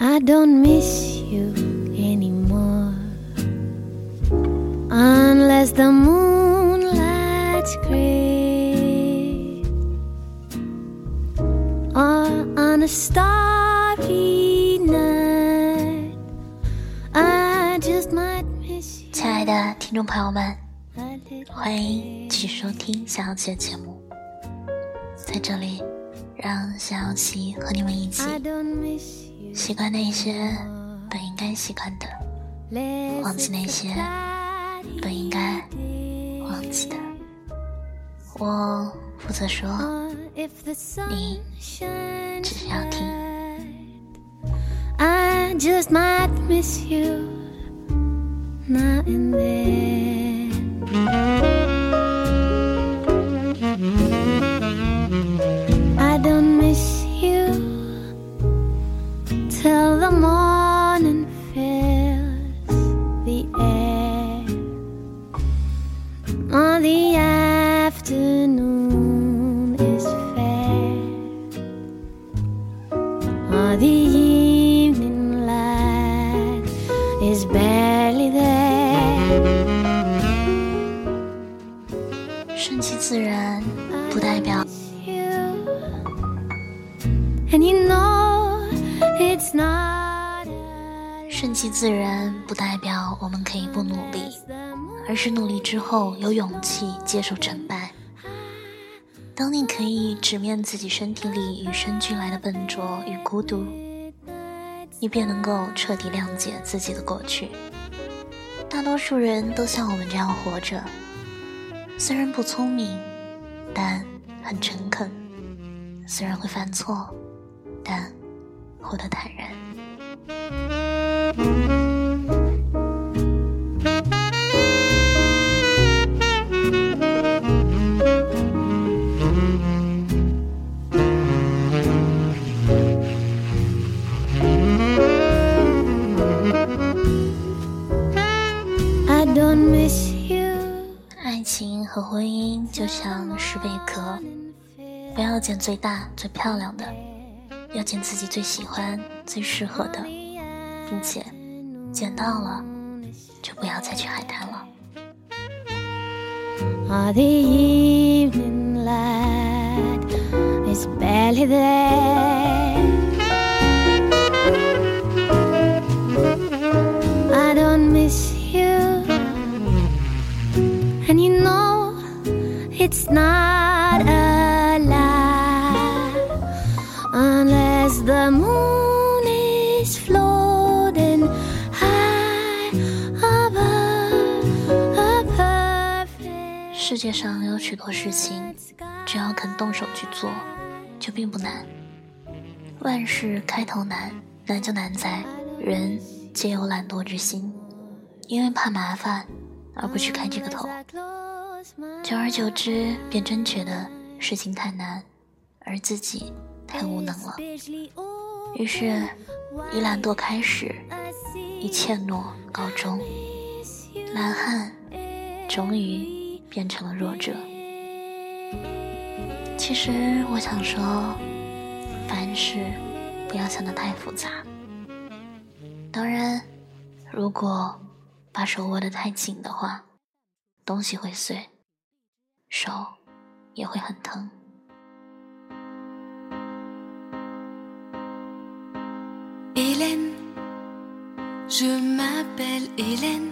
I don't miss you anymore unless the moonlight's gray or on a starry night. I just might miss you. 亲爱的听众朋友们， a little 欢迎继续收听小小琪的节目。在这里，让小小琪和你们一起 习惯那些本应该习惯的忘记那些本应该忘记的我负责说你只是要听 i just might miss you not in then. Till the morning fills the air. 顺其自然不代表我们可以不努力，而是努力之后有勇气接受成败。当你可以直面自己身体里与生俱来的笨拙与孤独，你便能够彻底谅解自己的过去。大多数人都像我们这样活着，虽然不聪明，但很诚恳；虽然会犯错，但活得坦然。爱情和婚姻就像是贝壳，不要捡最大最漂亮的，要捡自己最喜欢、最适合的，并且捡到了就不要再去海滩了。 Or the evening light is barely there. I don't miss you, and you know it's not a lie unless the moon 世界上有许多事情，只要肯动手去做，就并不难。万事开头难，难就难在人皆有懒惰之心，因为怕麻烦而不去开这个头。久而久之，便真觉得事情太难，而自己太无能了。于是，以懒惰开始，以怯懦告终，懒汉终于变成了弱者。其实我想说，凡事不要想得太复杂。当然，如果把手握得太紧的话，东西会碎，手也会很疼。Hélène, je m'appelle Hélène,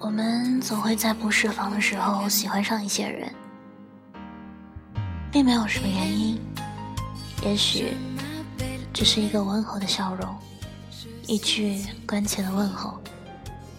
我们总会在不设防的时候喜欢上一些人，并没有什么原因，也许只是一个温和的笑容，一句关切的问候，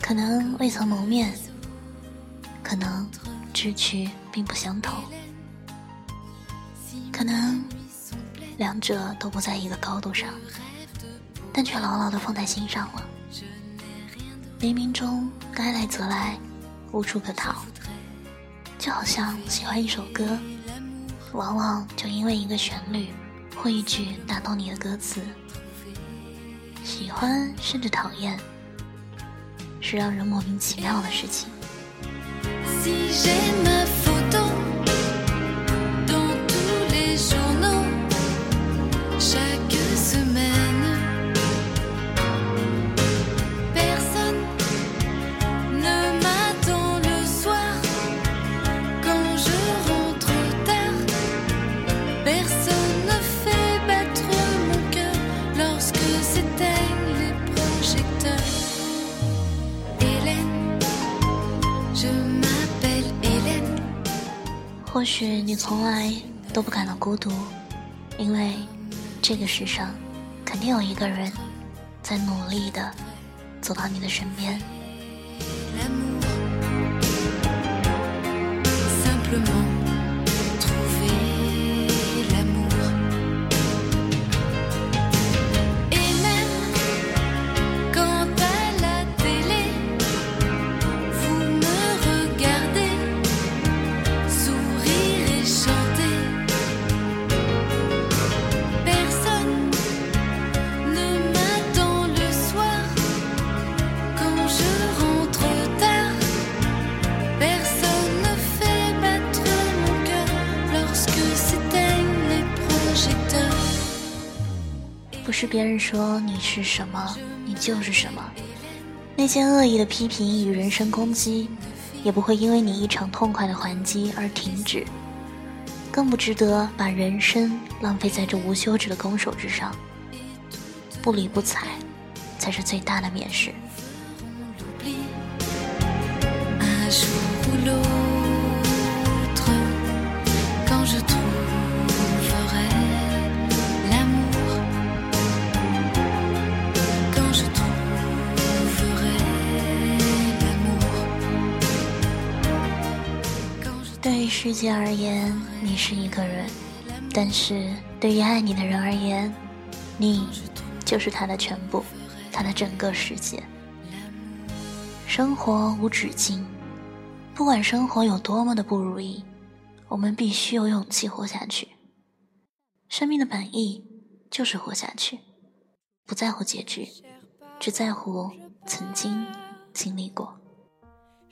可能未曾谋面，可能志趣并不相投，可能两者都不在一个高度上，但却牢牢地放在心上了。冥冥中该来则来，无处可逃。就好像喜欢一首歌，往往就因为一个旋律或一句打动你的歌词。喜欢甚至讨厌，是让人莫名其妙的事情。你从来都不感到孤独，因为这个世上肯定有一个人在努力的走到你的身边。别人说你是什么，你就是什么。那些恶意的批评与人身攻击，也不会因为你一场痛快的还击而停止。更不值得把人生浪费在这无休止的攻守之上。不理不睬，才是最大的蔑视。世界而言，你是一个人；但是对于爱你的人而言，你就是他的全部，他的整个世界。生活无止境，不管生活有多么的不如意，我们必须有勇气活下去。生命的本意就是活下去，不在乎结局，只在乎曾经经历过。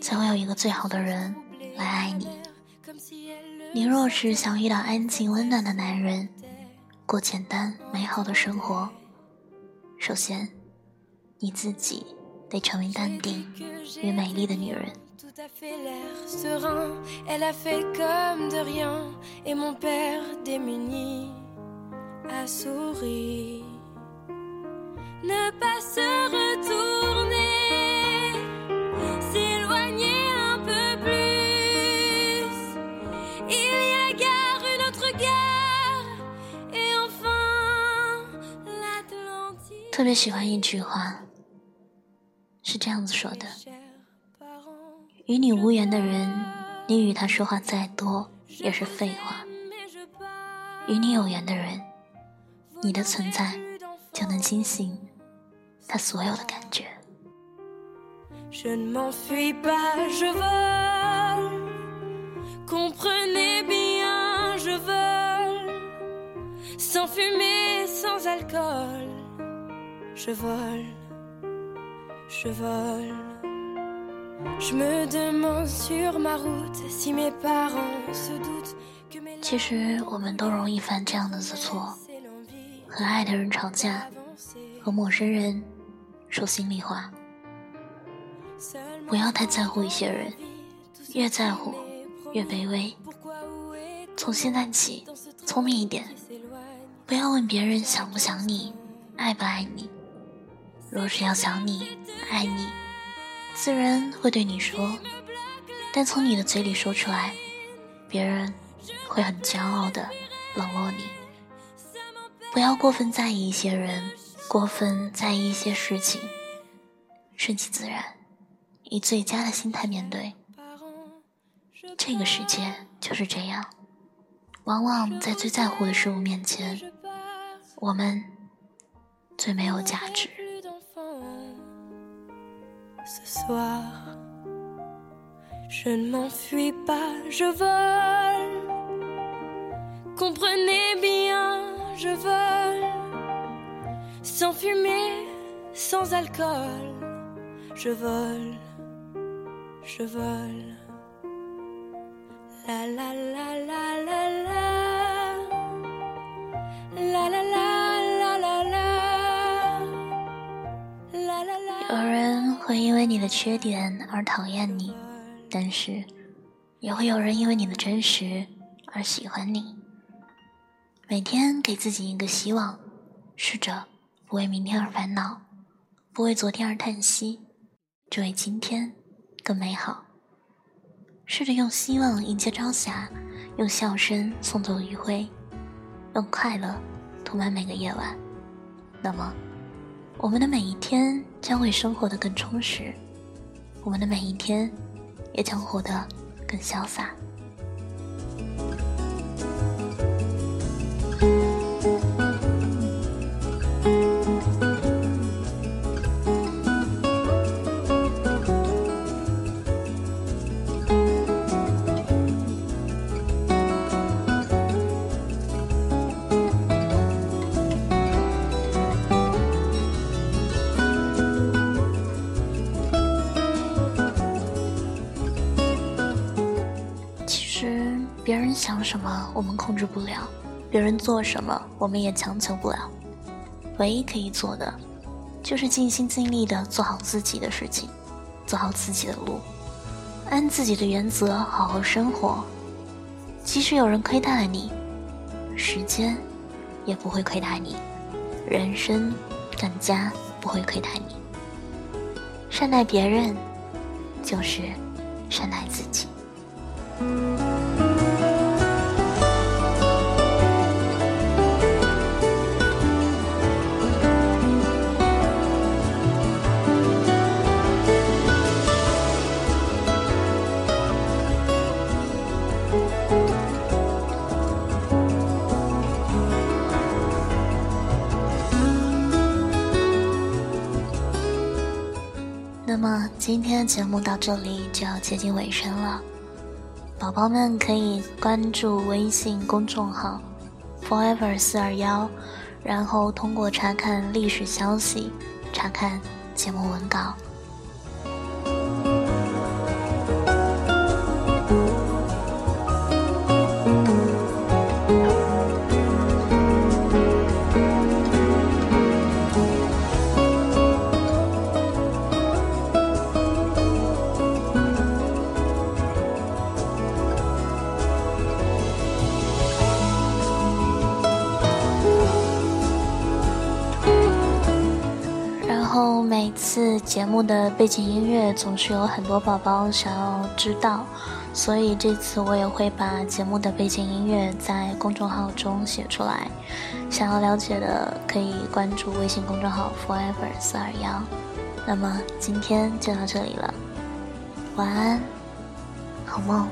才会有一个最好的人来爱你。你若是想遇到安静温暖的男人，过简单美好的生活，首先，你自己得成为淡定与美丽的女人。特别喜欢一句话，是这样子说的：与你无缘的人，你与他说话再多也是废话；与你有缘的人，你的存在就能惊醒他所有的感觉。Je vole, je vole. Je me demande sur ma route si mes parents se doutent que mes 其实我们都容易犯这样的错，和爱的人吵架，和陌生人说心里话。不要太在乎一些人，越在乎越卑微。从现在起，聪明一点，不要问别人想不想你，爱不爱你。若是要想你、爱你，自然会对你说，但从你的嘴里说出来，别人会很骄傲的冷落你。不要过分在意一些人，过分在意一些事情，顺其自然，以最佳的心态面对。这个世界就是这样，往往在最在乎的事物面前，我们最没有价值。Ce soir. Je ne m'enfuis pas, je vole. Comprenez bien, je vole. Sans fumée, sans alcool. Je vole, je vole. La la la la la la. La la la la 会因为你的缺点而讨厌你，但是也会有人因为你的真实而喜欢你。每天给自己一个希望，试着不为明天而烦恼，不为昨天而叹息，只为今天更美好。试着用希望迎接朝霞，用笑声送走余晖，用快乐涂满每个夜晚。那么。我们的每一天将会生活的更充实，我们的每一天也将活得更潇洒。想什么我们控制不了，别人做什么我们也强求不了。唯一可以做的，就是尽心尽力的做好自己的事情，走好自己的路，按自己的原则好好生活。即使有人亏待了你，时间也不会亏待你，人生更加不会亏待你。善待别人，就是善待自己。今天的节目到这里就要接近尾声了，宝宝们可以关注微信公众号 “forever 四二幺”，然后通过查看历史消息，查看节目文稿。的背景音乐总是有很多宝宝想要知道，所以这次我也会把节目的背景音乐在公众号中写出来。想要了解的可以关注微信公众号 forever 四二幺。那么今天就到这里了，晚安，好梦。